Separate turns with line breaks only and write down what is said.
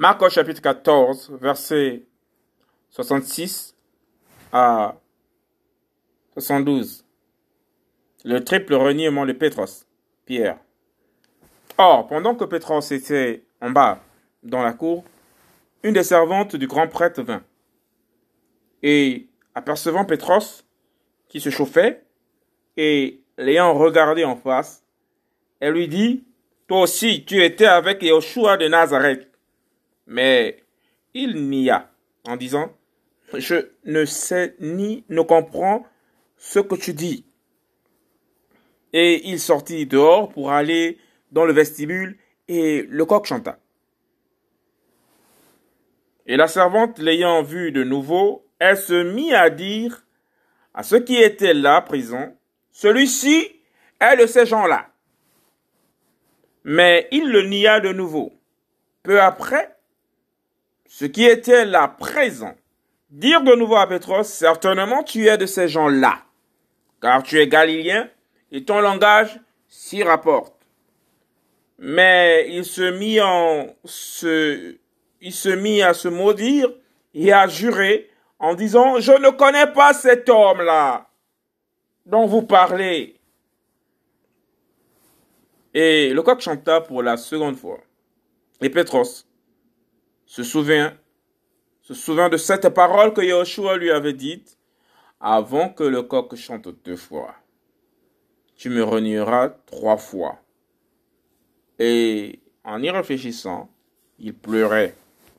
Marc au chapitre 14, verset 66 à 72. Le triple reniement de Pétros, Pierre. Or, pendant que Pétros était en bas dans la cour, une des servantes du grand prêtre vint. Et, apercevant Pétros, qui se chauffait, et l'ayant regardé en face, elle lui dit, Toi aussi, tu étais avec Yoshua de Nazareth. Mais il nia en disant, Je ne sais ni ne comprends ce que tu dis. Et il sortit dehors pour aller dans le vestibule et le coq chanta. Et la servante l'ayant vu de nouveau, elle se mit à dire à ceux qui étaient là présents, celui-ci est de ces gens-là. Mais il le nia de nouveau. Peu après, ceux qui étaient là présents dirent de nouveau à Pétros, certainement tu es de ces gens-là, car tu es galiléen et ton langage s'y rapporte. Mais il se mit il se mit à se maudire et à jurer en disant, je ne connais pas cet homme-là dont vous parlez. Et le coq chanta pour la seconde fois. Et Pétros se souvient, se de cette parole que Yahushua lui avait dite avant que le coq chante deux fois. Tu me renieras trois fois. Et en y réfléchissant, il pleurait.